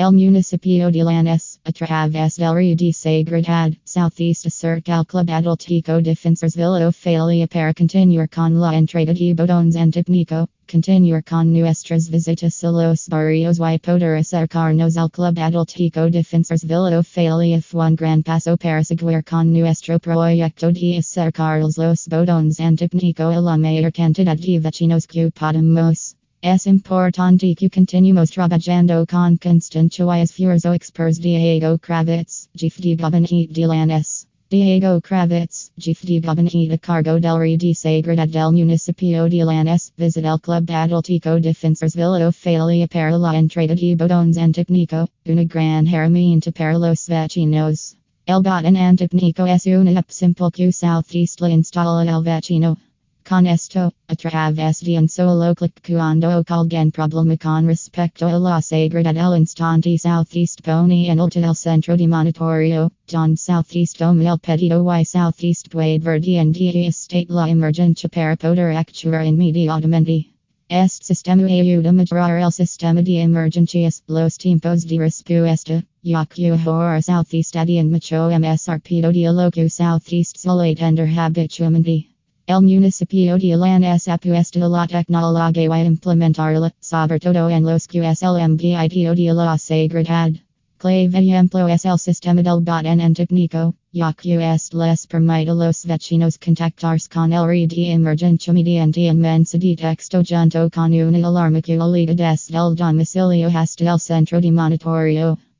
El municipio de Lanús, a través del río de Sagredad, southeast acerca el Club Atlético Defensores Villa Ofalia para continuar con la entrada de botones Antipánico, continuar con nuestras visitas a los barrios y poder acercarnos al Club Atlético Defensores Villa Ofalia fue un gran paso para seguir con nuestro proyecto de acercar los botones Antipánico a la mayor cantidad de vecinos que podemos. Es importante que continuemos trabajando con constancia y esfuerzo expers Diego Kravetz, jefe de gabinete de Lanús. Diego Kravetz, jefe de gabinete a cargo del Rey de Sagredad del municipio de Lanús, visita el Club Atlético Defensores Villa Ofalia para la entrada de botones Antipánico, una gran herramienta para los vecinos. El botón Antipánico es una app simple que southeast le instala el vecino. Con esto, a través de un solo clic cuando alguien problema con respecto a la seguridad del instante Southeast pone en el centro de monitoreo, Don Southeast toma el pedido y Southeast puede ver de en día state la emergencia para poder actuar inmediatamente. Este sistema ayuda mejorar el sistema de emergencias, los tiempos de respuesta, ya que ahora Southeast adian mucho más rápido de lo que Southeast suele tener habitualmente. El municipio de Lanús apuesta la tecnología y implementarla, sobre todo en los es el MVIPO de la seguridad. Clave ejemplo es el sistema del bot en Antipánico, ya que es les permite a los vecinos contactarse con el red de emergencia mediante un mensaje de texto junto con una alarma que desde el domicilio hasta el centro de monitoreo.